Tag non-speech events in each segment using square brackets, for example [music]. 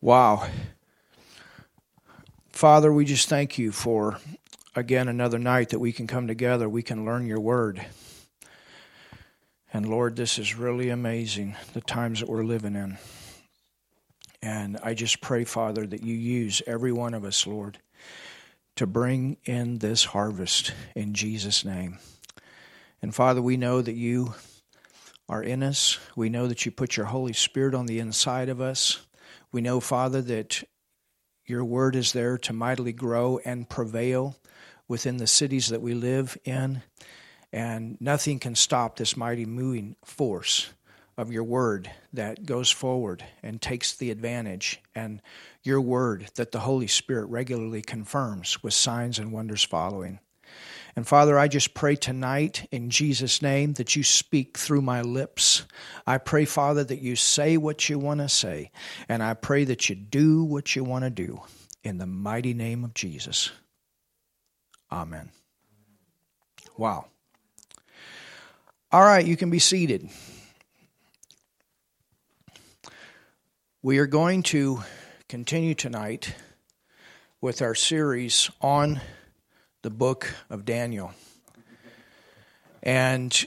Wow. Father, we just thank you for, again, another night that we can come together. We can learn your word. And Lord, this is really amazing, the times that we're living in. And I just pray, Father, that you use every one of us, Lord, to bring in this harvest in Jesus' name. And Father, we know that you are in us. We know that you put your Holy Spirit on the inside of us. We know, Father, that your word is there to mightily grow and prevail within the cities that we live in. And nothing can stop this mighty moving force of your word that goes forward and takes the advantage, and your word that the Holy Spirit regularly confirms with signs and wonders following. And Father, I just pray tonight in Jesus' name that you speak through my lips. I pray, Father, that you say what you want to say. And I pray that you do what you want to do. In the mighty name of Jesus. Amen. Wow. All right, you can be seated. We are going to continue tonight with our series on the book of Daniel. And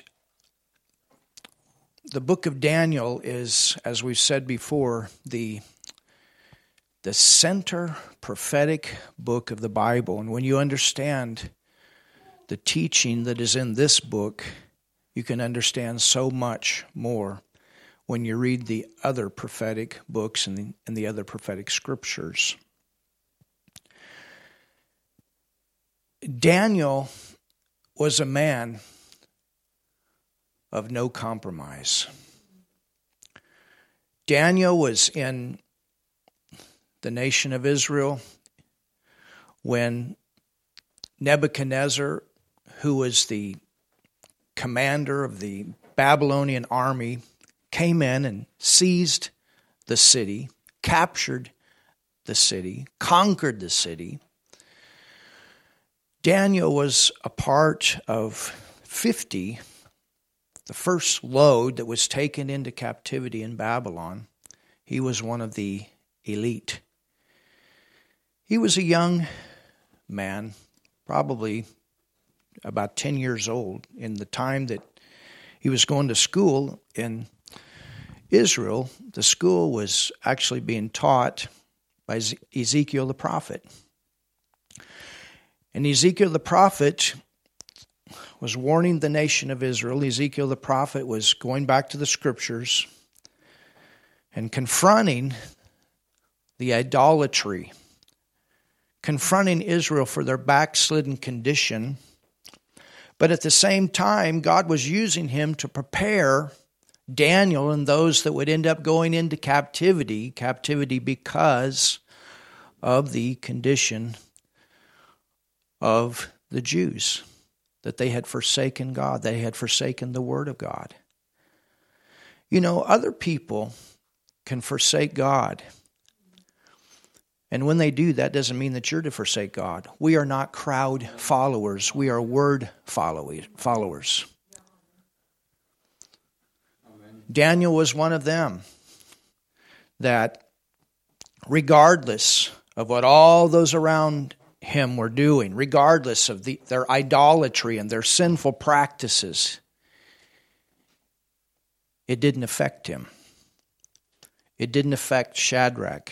the book of Daniel is, as we've said before, the the center prophetic book of the Bible. And when you understand the teaching that is in this book, you can understand so much more when you read the other prophetic books and the, and the other prophetic scriptures. Daniel was a man of no compromise. Daniel was in the nation of Israel when Nebuchadnezzar, who was the commander of the Babylonian army, came in and seized the city, captured the city, conquered the city. Daniel was a part of 50, the first load that was taken into captivity in Babylon. He was one of the elite. He was a young man, probably about 10 years old, in the time that he was going to school in Israel. The school was actually being taught by Ezekiel the prophet. And Ezekiel the prophet was warning the nation of Israel. Ezekiel the prophet was going back to the scriptures and confronting the idolatry, confronting Israel for their backslidden condition. But at the same time, God was using him to prepare Daniel and those that would end up going into captivity, captivity because of the condition of the Jews, that they had forsaken God, they had forsaken the Word of God. You know, other people can forsake God. And when they do, that doesn't mean that you're to forsake God. We are not crowd followers, we are word followers. Daniel was one of them that, regardless of what all those around him were doing, regardless of the, their idolatry and their sinful practices, it didn't affect him. It didn't affect Shadrach,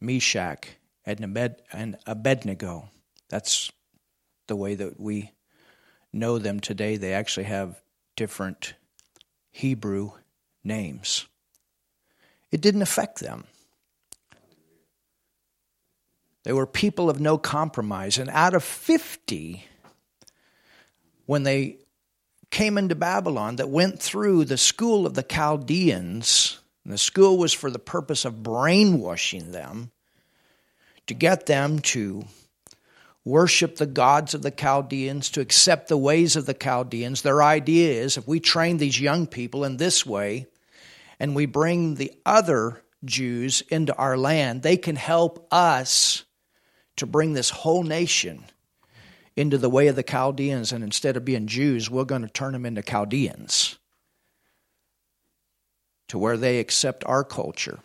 Meshach, and Abednego. That's the way that we know them today. They actually have different Hebrew names. It didn't affect them. They were people of no compromise. And out of 50, when they came into Babylon, that went through the school of the Chaldeans, and the school was for the purpose of brainwashing them to get them to worship the gods of the Chaldeans, to accept the ways of the Chaldeans. Their idea is if we train these young people in this way and we bring the other Jews into our land, they can help us to bring this whole nation into the way of the Chaldeans, and instead of being Jews, we're going to turn them into Chaldeans to where they accept our culture.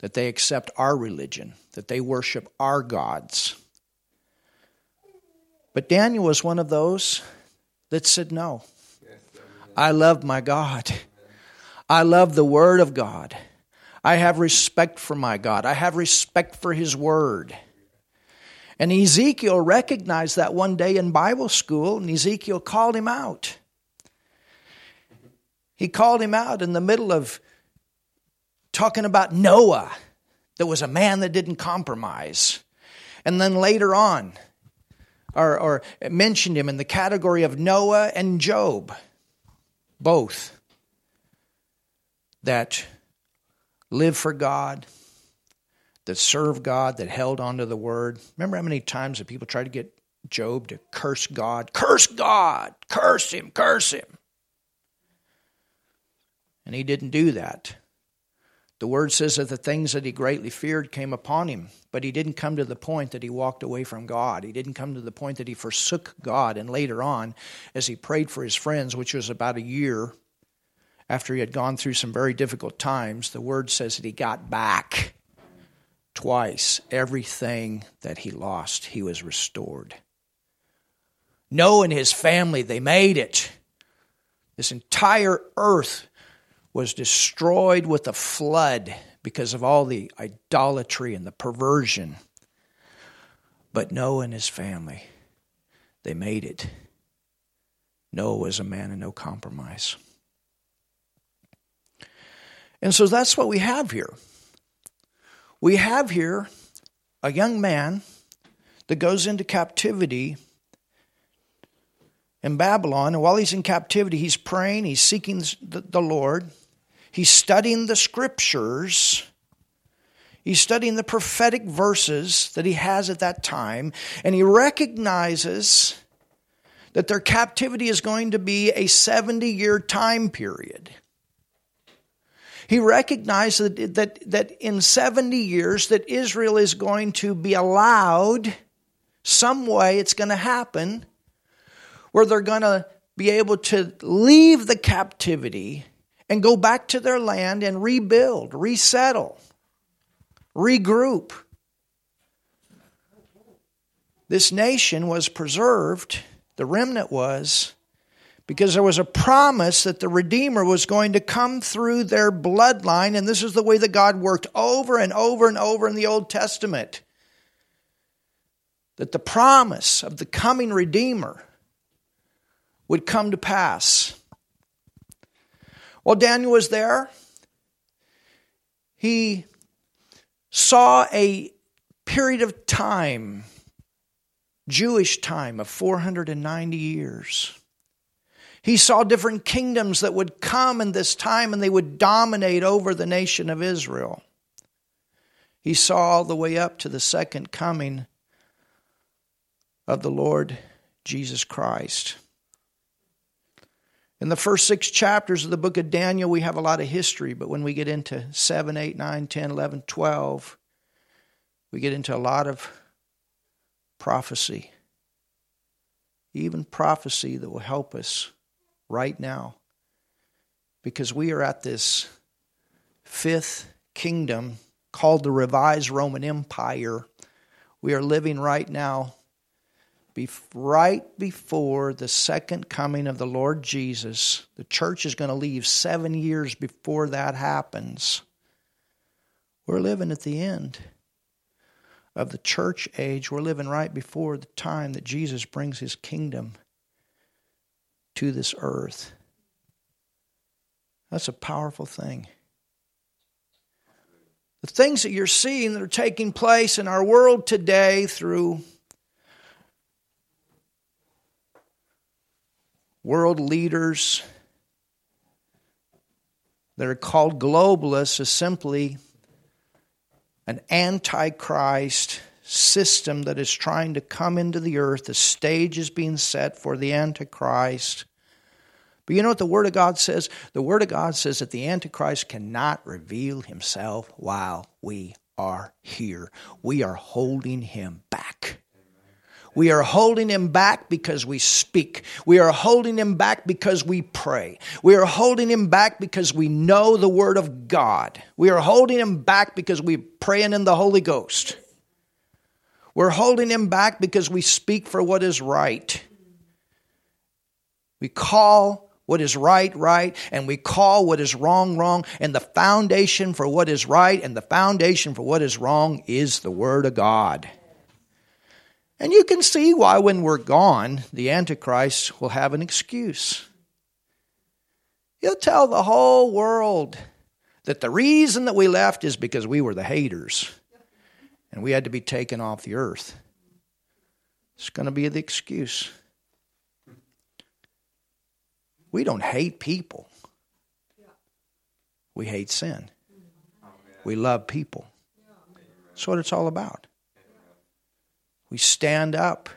that they accept our religion, that they worship our gods. But Daniel was one of those that said, No. I love my God. I love the Word of God. I have respect for my God. I have respect for His Word. And Ezekiel recognized that one day in Bible school, and Ezekiel called him out. He called him out in the middle of talking about Noah, that was a man that didn't compromise. And then later on, or, or mentioned him in the category of Noah and Job, both that live for God, that served God, that held on to the word. Remember how many times that people tried to get Job to curse God? Curse God! Curse him! Curse him! And he didn't do that. The word says that the things that he greatly feared came upon him, but he didn't come to the point that he walked away from God. He didn't come to the point that he forsook God. And later on, as he prayed for his friends, which was about a year after he had gone through some very difficult times, the word says that he got back twice everything that he lost, he was restored. Noah and his family, they made it. This entire earth was destroyed with a flood because of all the idolatry and the perversion. But Noah and his family, they made it. Noah was a man of no compromise. And so that's what we have here. We have here a young man that goes into captivity in Babylon. And while he's in captivity, he's praying, he's seeking the Lord. He's studying the scriptures. He's studying the prophetic verses that he has at that time, and he recognizes that their captivity is going to be a 70 year time period. He recognized that, that, that in 70 years that Israel is going to be allowed some way it's going to happen where they're going to be able to leave the captivity and go back to their land and rebuild, resettle, regroup. This nation was preserved, the remnant was, because there was a promise that the Redeemer was going to come through their bloodline, and this is the way that God worked over and over and over in the Old Testament. That the promise of the coming Redeemer would come to pass. While Daniel was there, he saw a period of time, Jewish time, of 490 years. He saw different kingdoms that would come in this time and they would dominate over the nation of Israel. He saw all the way up to the second coming of the Lord Jesus Christ. In the first six chapters of the book of Daniel, we have a lot of history, but when we get into 7, 8, 9, 10, 11, 12, we get into a lot of prophecy. Even prophecy that will help us right now. Because we are at this fifth kingdom called the revised Roman Empire. We are living right now right before the second coming of the Lord Jesus. The church is going to leave seven years before that happens. We're living at the end of the church age. We're living right before the time that Jesus brings his kingdom to this earth. That's a powerful thing. The things that you're seeing that are taking place in our world today through world leaders that are called globalists is simply an antichrist system that is trying to come into the earth. The stage is being set for the antichrist. But you know what the Word of God says? The Word of God says that the antichrist cannot reveal himself while we are here. We are holding him back. We are holding him back because we speak. We are holding him back because we pray. We are holding him back because we know the word of God. We are holding him back because we're praying in the Holy Ghost. We're holding him back because we speak for what is right. We call what is right, right, and we call what is wrong, wrong. And the foundation for what is right and the foundation for what is wrong is the Word of God. And you can see why, when we're gone, the Antichrist will have an excuse. He'll tell the whole world that the reason that we left is because we were the haters and we had to be taken off the earth. It's going to be the excuse. We don't hate people, we hate sin. We love people. That's what it's all about. We stand up.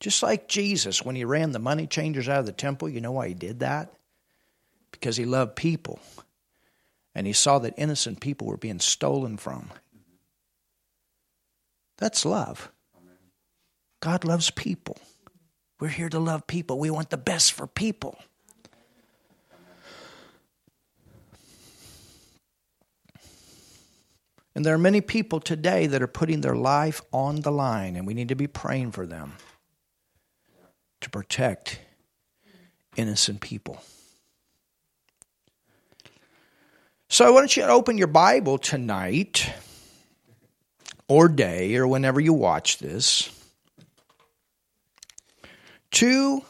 Just like Jesus, when he ran the money changers out of the temple, you know why he did that? Because he loved people. And he saw that innocent people were being stolen from. That's love. God loves people. We're here to love people. We want the best for people. And there are many people today that are putting their life on the line, and we need to be praying for them to protect innocent people. So I want you open your Bible tonight or day or whenever you watch this to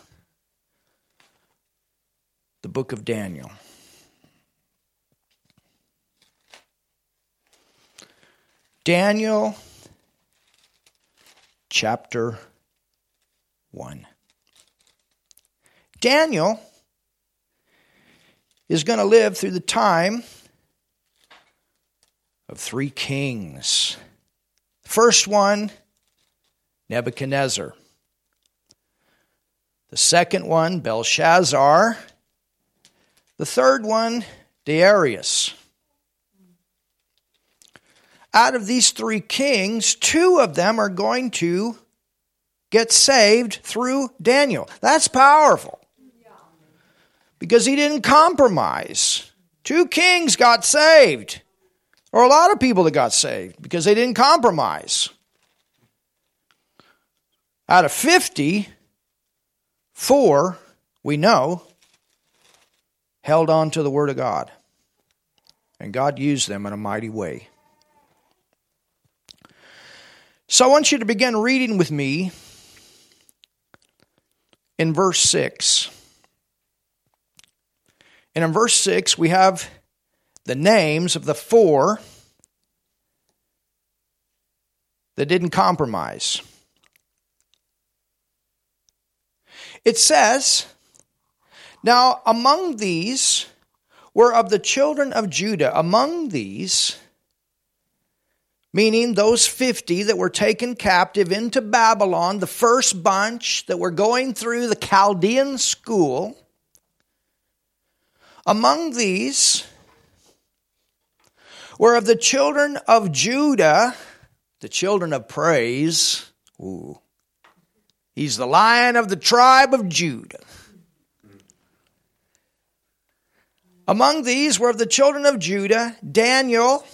the book of Daniel. Daniel chapter 1. Daniel is going to live through the time of three kings. First one, Nebuchadnezzar. The second one, Belshazzar. The third one, Darius. Out of these three kings, two of them are going to get saved through Daniel. That's powerful. Because he didn't compromise. Two kings got saved. Or a lot of people that got saved because they didn't compromise. Out of 50, Four, we know, held on to the Word of God. And God used them in a mighty way. So I want you to begin reading with me in verse 6. And in verse 6, we have the names of the four that didn't compromise. It says, Now among these were of the children of Judah, among these, meaning those 50 that were taken captive into Babylon, the first bunch that were going through the Chaldean school, among these were of the children of Judah, the children of praise. Ooh. He's the lion of the tribe of Judah. Among these were of the children of Judah Daniel,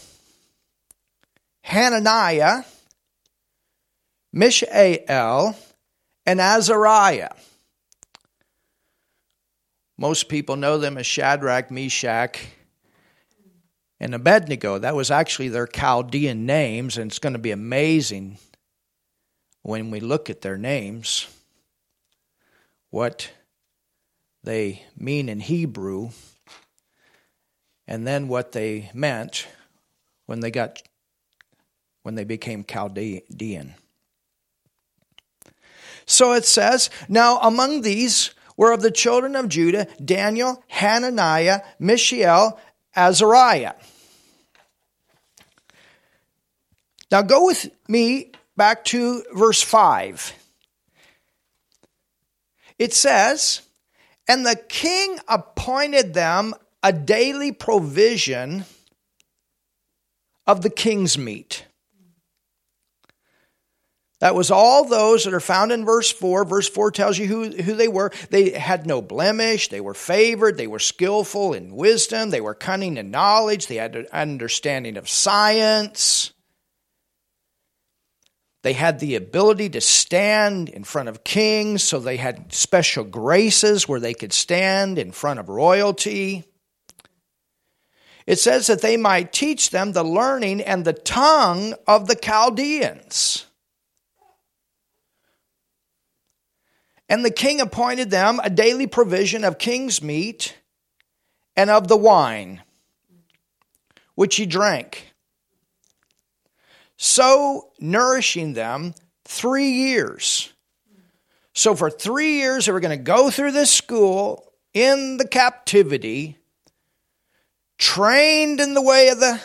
Hananiah, Mishael, and Azariah. Most people know them as Shadrach, Meshach, and Abednego. That was actually their Chaldean names, and it's going to be amazing when we look at their names, what they mean in Hebrew, and then what they meant when they got when they became Chaldean. So it says, Now among these were of the children of Judah Daniel, Hananiah, Mishael, Azariah. Now go with me back to verse 5. It says, And the king appointed them a daily provision of the king's meat. That was all those that are found in verse 4. Verse 4 tells you who, who they were. They had no blemish. They were favored. They were skillful in wisdom. They were cunning in knowledge. They had an understanding of science. They had the ability to stand in front of kings, so they had special graces where they could stand in front of royalty. It says that they might teach them the learning and the tongue of the Chaldeans. And the king appointed them a daily provision of king's meat and of the wine, which he drank. So nourishing them three years. So for three years, they were going to go through this school in the captivity, trained in the way of the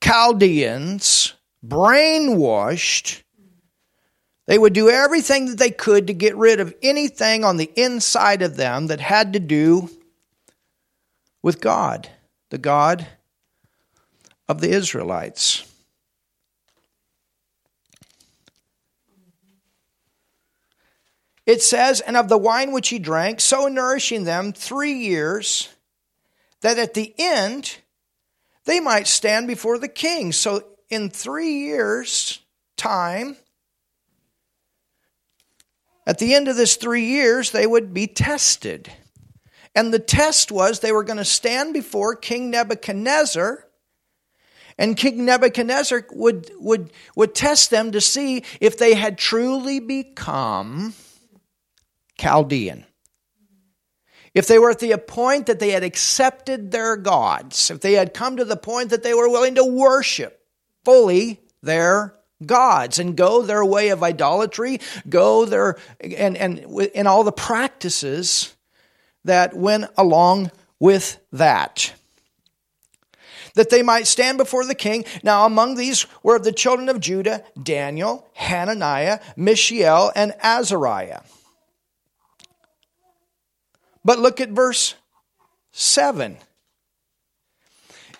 Chaldeans, brainwashed they would do everything that they could to get rid of anything on the inside of them that had to do with God, the God of the Israelites. It says, and of the wine which he drank, so nourishing them three years, that at the end they might stand before the king. So in three years' time, at the end of this three years, they would be tested. And the test was they were going to stand before King Nebuchadnezzar, and King Nebuchadnezzar would, would, would test them to see if they had truly become Chaldean. If they were at the point that they had accepted their gods, if they had come to the point that they were willing to worship fully their gods and go their way of idolatry, go their and and in all the practices that went along with that. That they might stand before the king. Now, among these were the children of Judah Daniel, Hananiah, Mishael, and Azariah. But look at verse 7.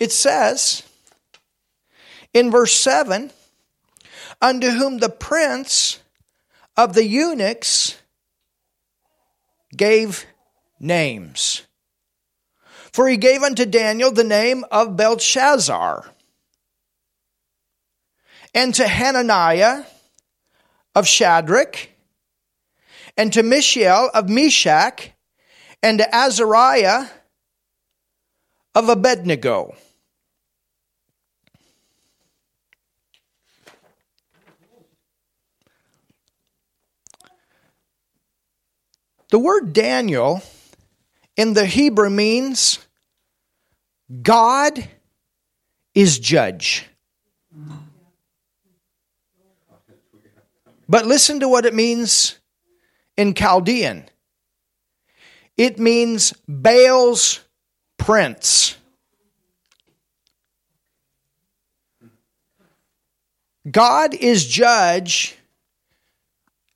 It says in verse 7 unto whom the prince of the eunuchs gave names. For he gave unto Daniel the name of Belshazzar, and to Hananiah of Shadrach, and to Mishael of Meshach, and to Azariah of Abednego. The word Daniel in the Hebrew means God is judge. But listen to what it means in Chaldean it means Baal's prince. God is judge.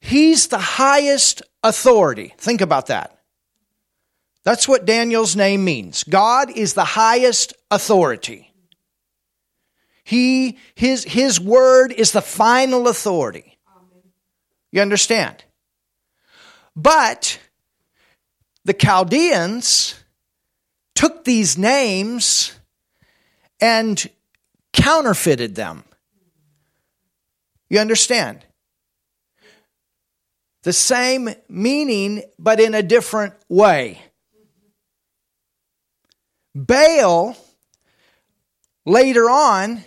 He's the highest authority. Think about that. That's what Daniel's name means. God is the highest authority. He, his, his word is the final authority. You understand? But the Chaldeans took these names and counterfeited them. You understand? the same meaning, but in a different way. Baal later on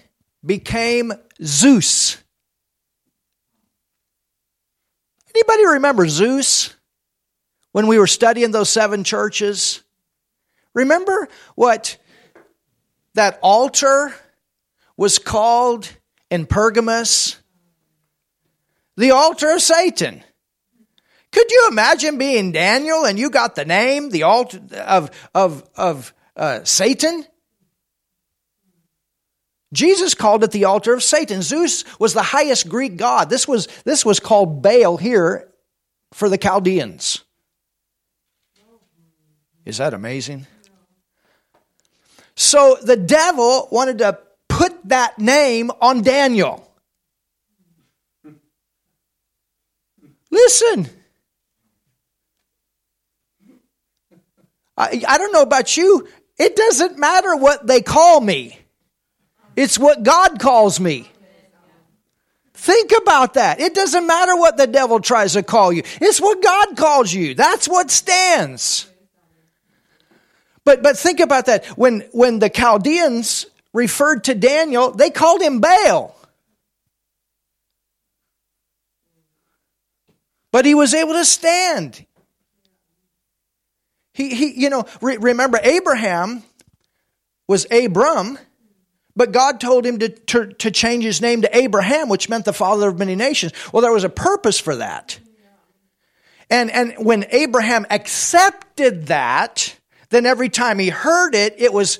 became Zeus. Anybody remember Zeus when we were studying those seven churches? Remember what that altar was called in Pergamus? The altar of Satan. Could you imagine being Daniel and you got the name, the altar of, of, of uh, Satan? Jesus called it the altar of Satan. Zeus was the highest Greek god. This was, this was called Baal here for the Chaldeans. Is that amazing? So the devil wanted to put that name on Daniel. Listen. I, I don't know about you. It doesn't matter what they call me. It's what God calls me. Think about that. It doesn't matter what the devil tries to call you. It's what God calls you. That's what stands. But but think about that. When when the Chaldeans referred to Daniel, they called him Baal. But he was able to stand. He, he you know, re- remember Abraham was Abram, but God told him to, to, to change his name to Abraham, which meant the father of many nations. Well, there was a purpose for that. And, and when Abraham accepted that, then every time he heard it, it was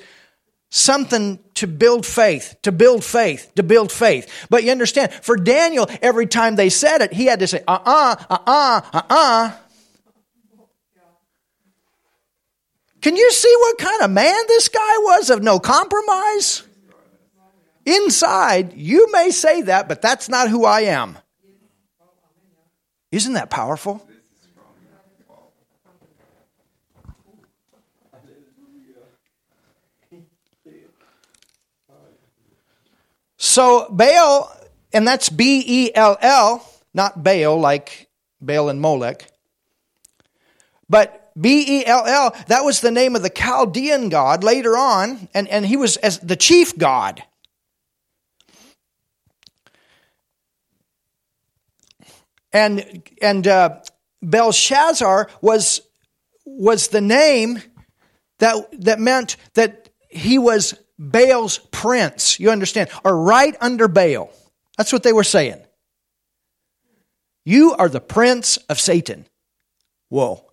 something to build faith, to build faith, to build faith. But you understand, for Daniel, every time they said it, he had to say, uh uh, uh uh, uh uh. Can you see what kind of man this guy was of no compromise? Inside, you may say that, but that's not who I am. Isn't that powerful? So Baal, and that's B E L L, not Baal like Baal and Molech, but B E L L, that was the name of the Chaldean god later on, and, and he was as the chief god. And, and uh, Belshazzar was, was the name that, that meant that he was Baal's prince. You understand? are right under Baal. That's what they were saying. You are the prince of Satan. Whoa.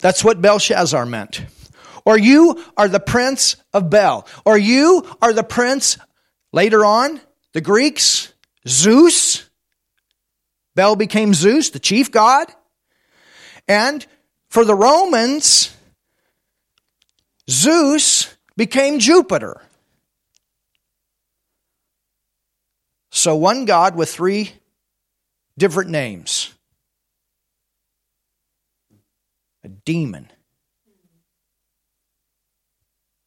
That's what Belshazzar meant. Or you are the prince of Bel. Or you are the prince, later on, the Greeks, Zeus. Bel became Zeus, the chief god. And for the Romans, Zeus became Jupiter. So one God with three different names a demon.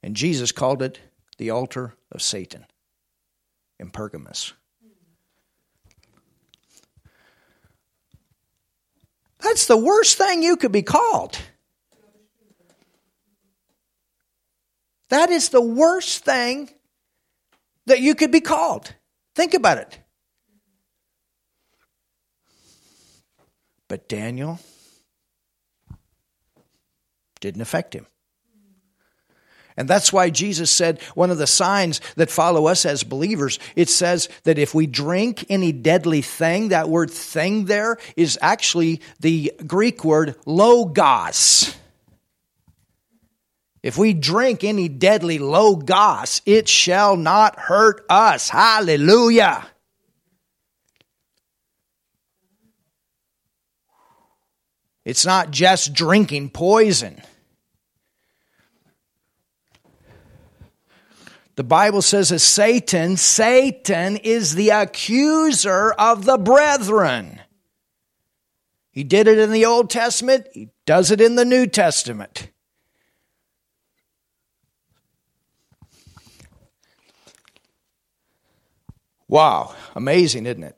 And Jesus called it the altar of Satan in Pergamus. That's the worst thing you could be called. That is the worst thing that you could be called. Think about it. But Daniel didn't affect him. And that's why Jesus said one of the signs that follow us as believers, it says that if we drink any deadly thing, that word thing there is actually the Greek word logos. If we drink any deadly logos, it shall not hurt us. Hallelujah. It's not just drinking poison. The Bible says that Satan, Satan is the accuser of the brethren. He did it in the Old Testament, he does it in the New Testament. Wow, amazing, isn't it?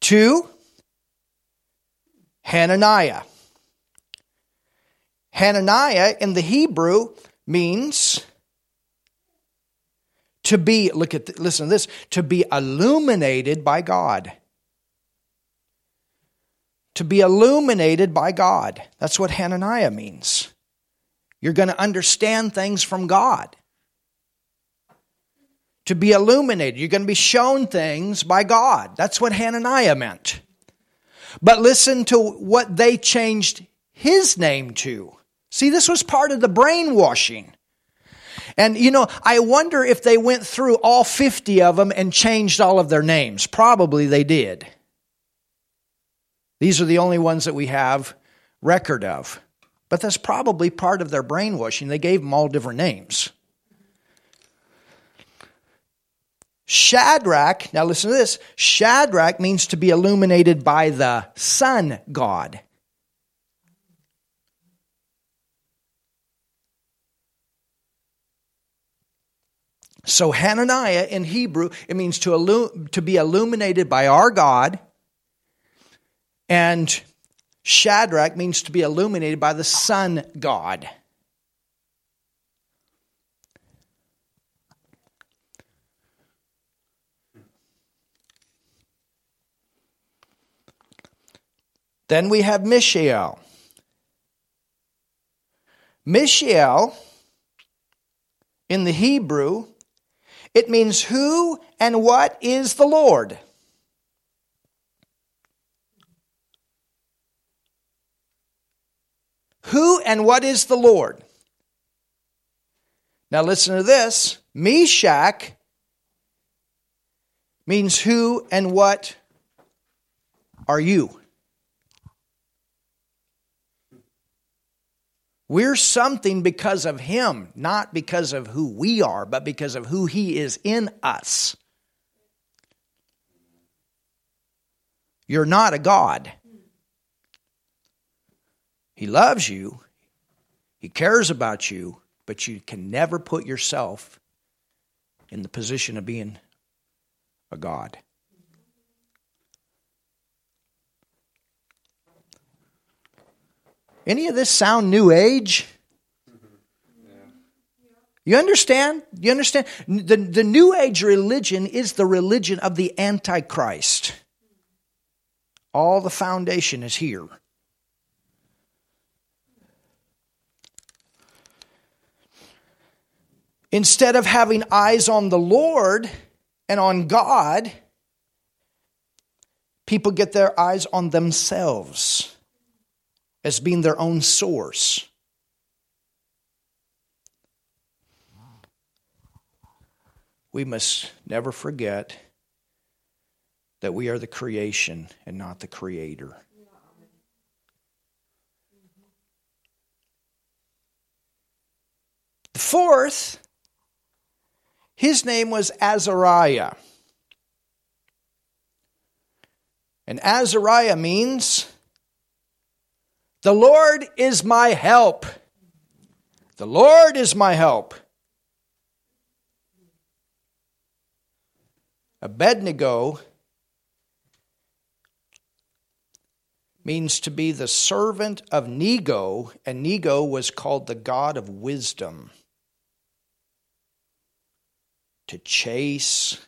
Two, Hananiah. Hananiah in the Hebrew means to be, look at, listen to this, to be illuminated by God. To be illuminated by God. That's what Hananiah means. You're going to understand things from God. To be illuminated. You're going to be shown things by God. That's what Hananiah meant. But listen to what they changed his name to. See, this was part of the brainwashing. And, you know, I wonder if they went through all 50 of them and changed all of their names. Probably they did. These are the only ones that we have record of. But that's probably part of their brainwashing. They gave them all different names. Shadrach, now listen to this Shadrach means to be illuminated by the sun god. So Hananiah in Hebrew, it means to, illu- to be illuminated by our God. And Shadrach means to be illuminated by the sun god. Then we have Mishael. Mishael in the Hebrew, it means who and what is the Lord. Who and what is the Lord? Now listen to this. Meshach means who and what are you? We're something because of Him, not because of who we are, but because of who He is in us. You're not a God. He loves you, He cares about you, but you can never put yourself in the position of being a God. Any of this sound new age? Mm-hmm. You understand? You understand? The, the New Age religion is the religion of the Antichrist. All the foundation is here. Instead of having eyes on the Lord and on God, people get their eyes on themselves as being their own source. We must never forget that we are the creation and not the creator. The fourth, his name was Azariah. And Azariah means the Lord is my help. The Lord is my help. Abednego means to be the servant of Nego, and Nego was called the god of wisdom. To chase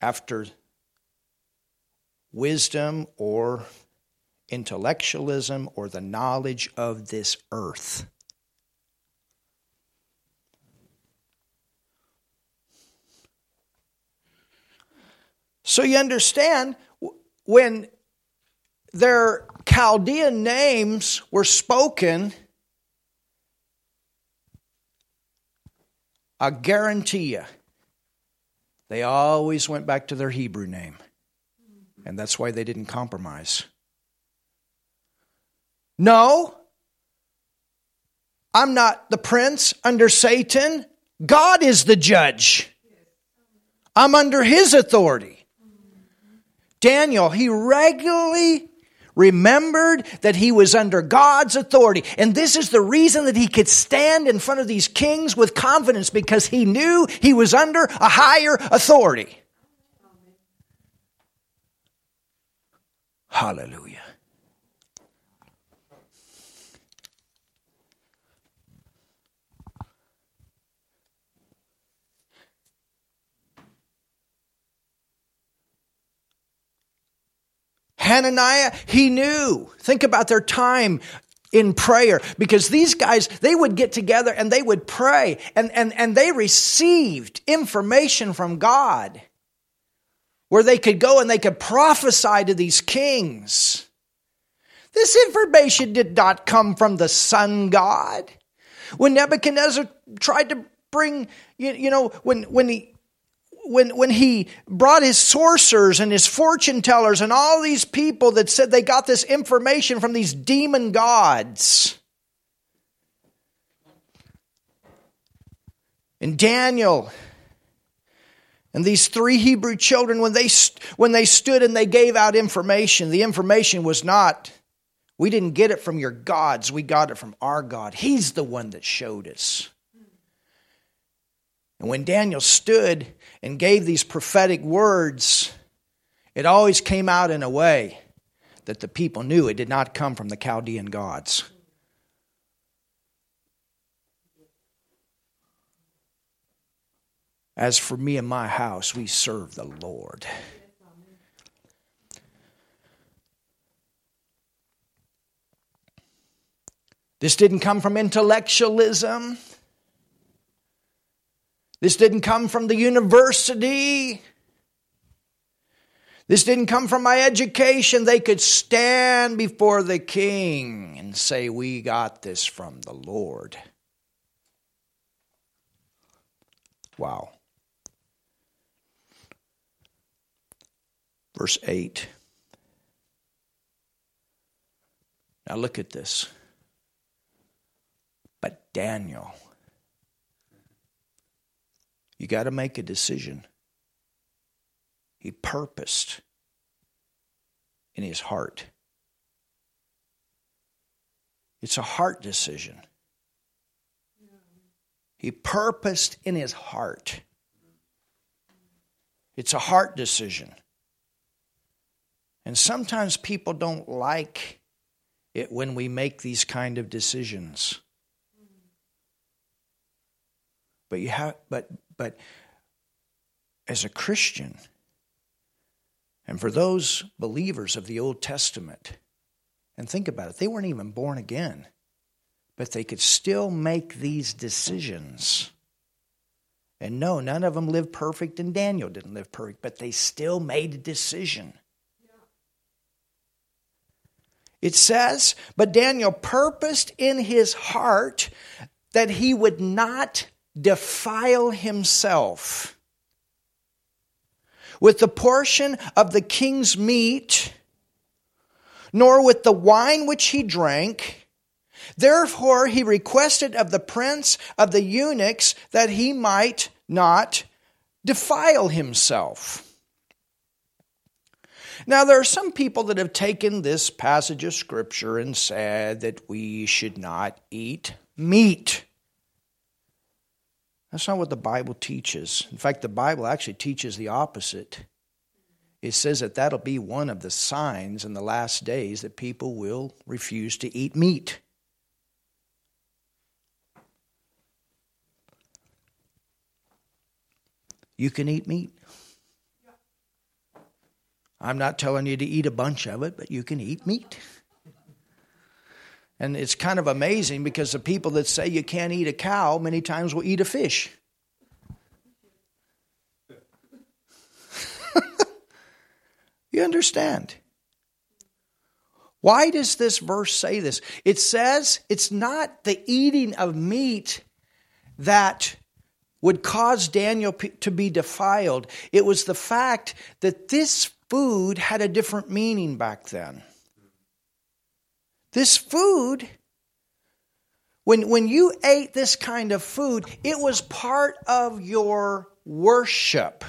after wisdom or intellectualism or the knowledge of this earth. So you understand when their Chaldean names were spoken, I guarantee you, they always went back to their Hebrew name. And that's why they didn't compromise. No, I'm not the prince under Satan. God is the judge. I'm under his authority. Daniel, he regularly remembered that he was under God's authority. And this is the reason that he could stand in front of these kings with confidence because he knew he was under a higher authority. Hallelujah. Hananiah, he knew. Think about their time in prayer because these guys they would get together and they would pray and, and, and they received information from God where they could go and they could prophesy to these kings. This information did not come from the sun god. When Nebuchadnezzar tried to bring, you, you know, when, when he when, when he brought his sorcerers and his fortune tellers and all these people that said they got this information from these demon gods. And Daniel, And these three Hebrew children, when they, when they stood and they gave out information, the information was not, we didn't get it from your gods, we got it from our God. He's the one that showed us. And when Daniel stood and gave these prophetic words, it always came out in a way that the people knew it did not come from the Chaldean gods. As for me and my house, we serve the Lord. This didn't come from intellectualism. This didn't come from the university. This didn't come from my education. They could stand before the king and say, We got this from the Lord. Wow. Verse 8. Now look at this. But Daniel, you got to make a decision. He purposed in his heart. It's a heart decision. He purposed in his heart. It's a heart decision. And sometimes people don't like it when we make these kind of decisions. But you have but but as a Christian and for those believers of the Old Testament and think about it they weren't even born again but they could still make these decisions. And no, none of them lived perfect, and Daniel didn't live perfect, but they still made a decision. It says, But Daniel purposed in his heart that he would not defile himself with the portion of the king's meat, nor with the wine which he drank. Therefore, he requested of the prince of the eunuchs that he might not defile himself. Now, there are some people that have taken this passage of Scripture and said that we should not eat meat. That's not what the Bible teaches. In fact, the Bible actually teaches the opposite. It says that that'll be one of the signs in the last days that people will refuse to eat meat. You can eat meat. I'm not telling you to eat a bunch of it, but you can eat meat. And it's kind of amazing because the people that say you can't eat a cow many times will eat a fish. [laughs] you understand? Why does this verse say this? It says it's not the eating of meat that would cause Daniel to be defiled. It was the fact that this food had a different meaning back then. This food, when, when you ate this kind of food, it was part of your worship.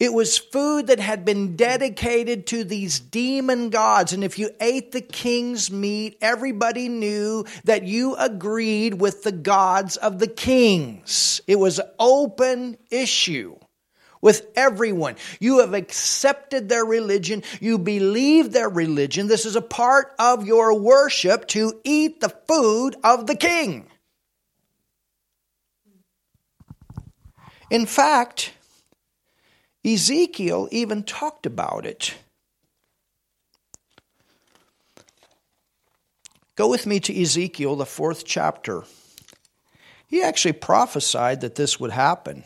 It was food that had been dedicated to these demon gods. And if you ate the king's meat, everybody knew that you agreed with the gods of the kings. It was open issue with everyone. You have accepted their religion. You believe their religion. This is a part of your worship to eat the food of the king. In fact, Ezekiel even talked about it. Go with me to Ezekiel, the fourth chapter. He actually prophesied that this would happen,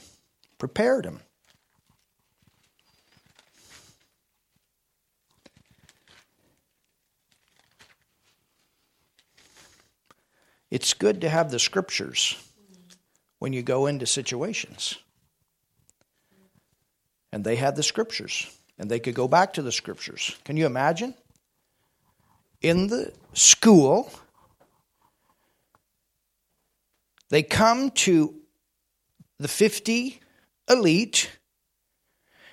prepared him. It's good to have the scriptures when you go into situations. And they had the scriptures, and they could go back to the scriptures. Can you imagine? In the school, they come to the 50 elite.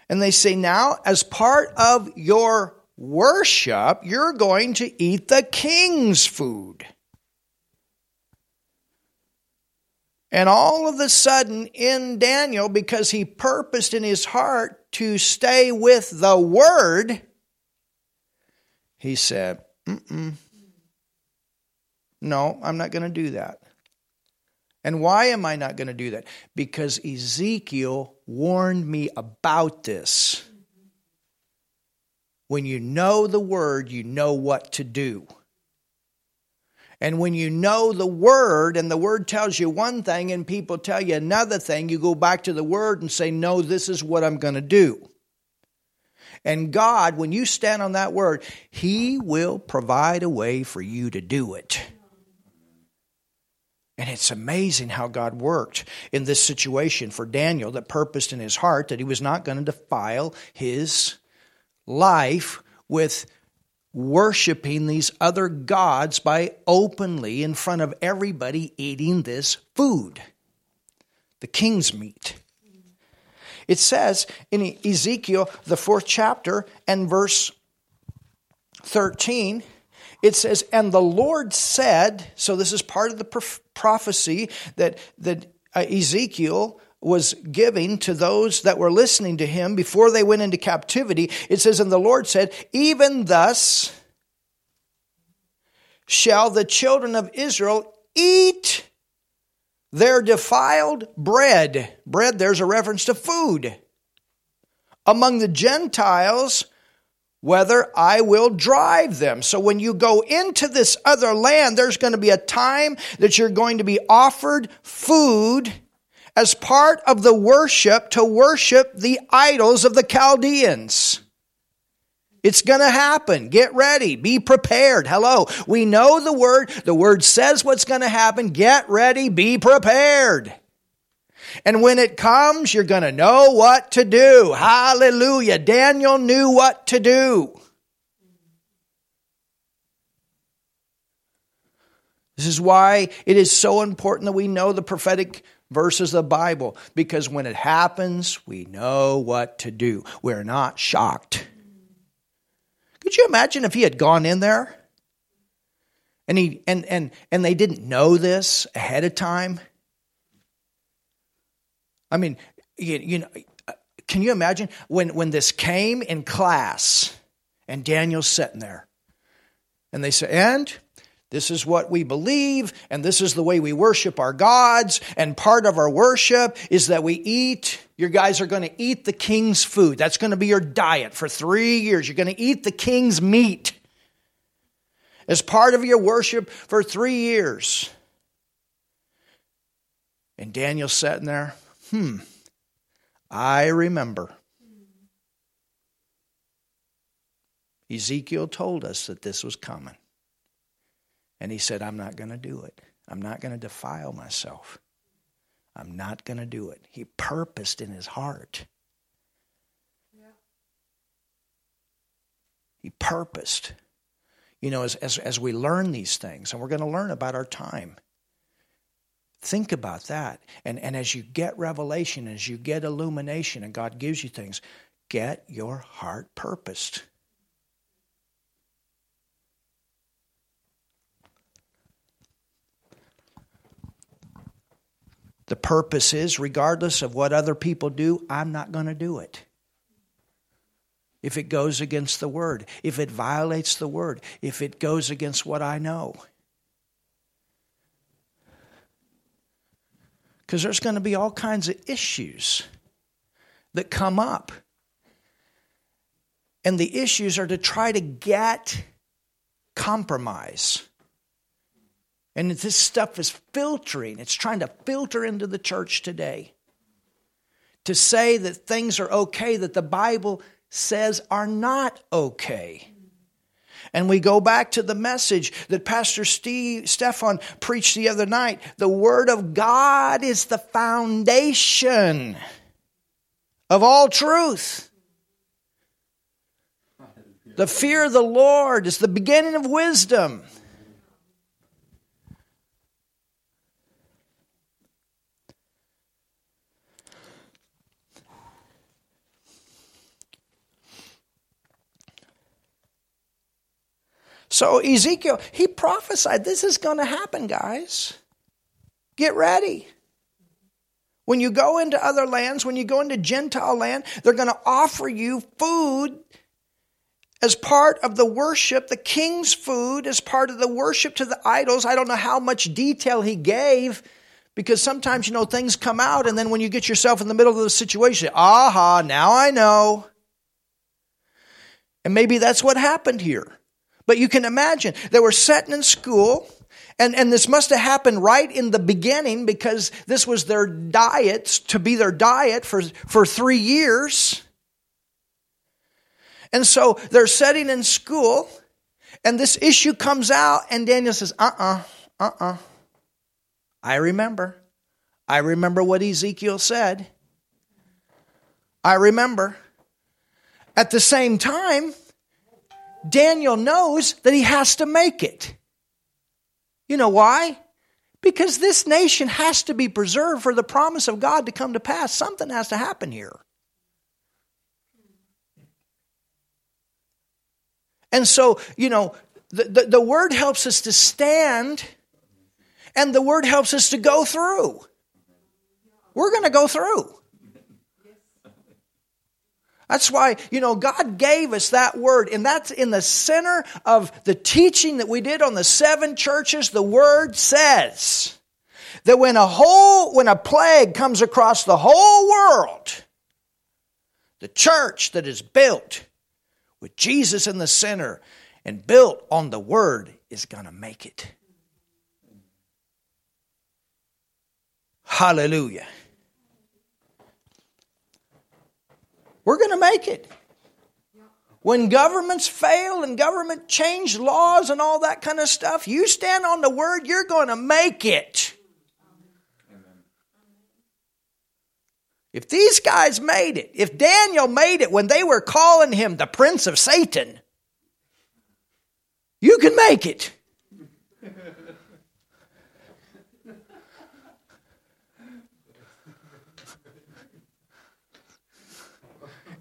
And they say, now, as part of your worship, you're going to eat the king's food. And all of a sudden, in Daniel, because he purposed in his heart to stay with the word, he said, Mm-mm. No, I'm not going to do that. And why am I not going to do that? Because Ezekiel warned me about this. When you know the word, you know what to do. And when you know the word and the word tells you one thing and people tell you another thing, you go back to the word and say, No, this is what I'm going to do. And God, when you stand on that word, He will provide a way for you to do it. And it's amazing how God worked in this situation for Daniel that purposed in his heart that he was not going to defile his life with worshiping these other gods by openly in front of everybody eating this food, the king's meat. It says in Ezekiel, the fourth chapter, and verse 13, it says, And the Lord said, so this is part of the prophecy that, that uh, Ezekiel was giving to those that were listening to him before they went into captivity. It says, And the Lord said, Even thus shall the children of Israel eat their defiled bread. Bread, there's a reference to food. Among the Gentiles, whether I will drive them. So when you go into this other land, there's going to be a time that you're going to be offered food as part of the worship to worship the idols of the Chaldeans. It's going to happen. Get ready. Be prepared. Hello. We know the word. The word says what's going to happen. Get ready. Be prepared. And when it comes, you're going to know what to do. Hallelujah. Daniel knew what to do. This is why it is so important that we know the prophetic verses of the Bible, because when it happens, we know what to do. We're not shocked. Could you imagine if he had gone in there and he and and and they didn't know this ahead of time? I mean, you, you know, can you imagine when when this came in class and Daniel's sitting there and they say, and this is what we believe, and this is the way we worship our gods. And part of our worship is that we eat. Your guys are going to eat the king's food. That's going to be your diet for three years. You're going to eat the king's meat as part of your worship for three years. And Daniel sitting there, hmm, I remember. Ezekiel told us that this was coming. And he said, I'm not going to do it. I'm not going to defile myself. I'm not going to do it. He purposed in his heart. Yeah. He purposed. You know, as, as, as we learn these things, and we're going to learn about our time, think about that. And, and as you get revelation, as you get illumination, and God gives you things, get your heart purposed. The purpose is, regardless of what other people do, I'm not going to do it. If it goes against the word, if it violates the word, if it goes against what I know. Because there's going to be all kinds of issues that come up. And the issues are to try to get compromise. And this stuff is filtering, it's trying to filter into the church today. To say that things are okay that the Bible says are not okay. And we go back to the message that Pastor Steve Stefan preached the other night. The Word of God is the foundation of all truth. The fear of the Lord is the beginning of wisdom. So Ezekiel, he prophesied this is going to happen, guys. Get ready. When you go into other lands, when you go into Gentile land, they're going to offer you food as part of the worship, the king's food, as part of the worship to the idols. I don't know how much detail he gave because sometimes, you know, things come out, and then when you get yourself in the middle of the situation, aha, now I know. And maybe that's what happened here. But you can imagine, they were sitting in school, and, and this must have happened right in the beginning because this was their diet, to be their diet for, for three years. And so they're sitting in school, and this issue comes out, and Daniel says, uh uh-uh, uh, uh uh. I remember. I remember what Ezekiel said. I remember. At the same time, Daniel knows that he has to make it. You know why? Because this nation has to be preserved for the promise of God to come to pass. Something has to happen here. And so, you know, the, the, the, word helps us to stand, and the word helps us to go through. We're going to go through. That's why, you know, God gave us that word, and that's in the center of the teaching that we did on the seven churches. The word says that when a whole, when a plague comes across the whole world, the church that is built with Jesus in the center and built on the word is going to make it. Hallelujah. We're going to make it. When governments fail and government change laws and all that kind of stuff, you stand on the word, you're going to make it. If these guys made it, if Daniel made it when they were calling him the prince of Satan, you can make it.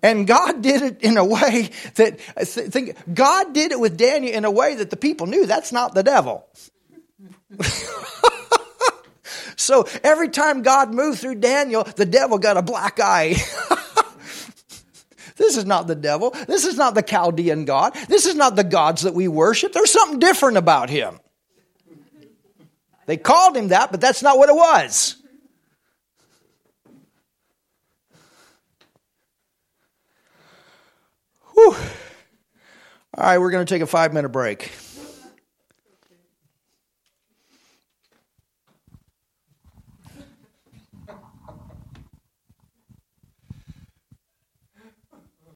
And God did it in a way that, think, God did it with Daniel in a way that the people knew that's not the devil. [laughs] so every time God moved through Daniel, the devil got a black eye. [laughs] this is not the devil. This is not the Chaldean God. This is not the gods that we worship. There's something different about him. They called him that, but that's not what it was. Whew. All right, we're going to take a five minute break.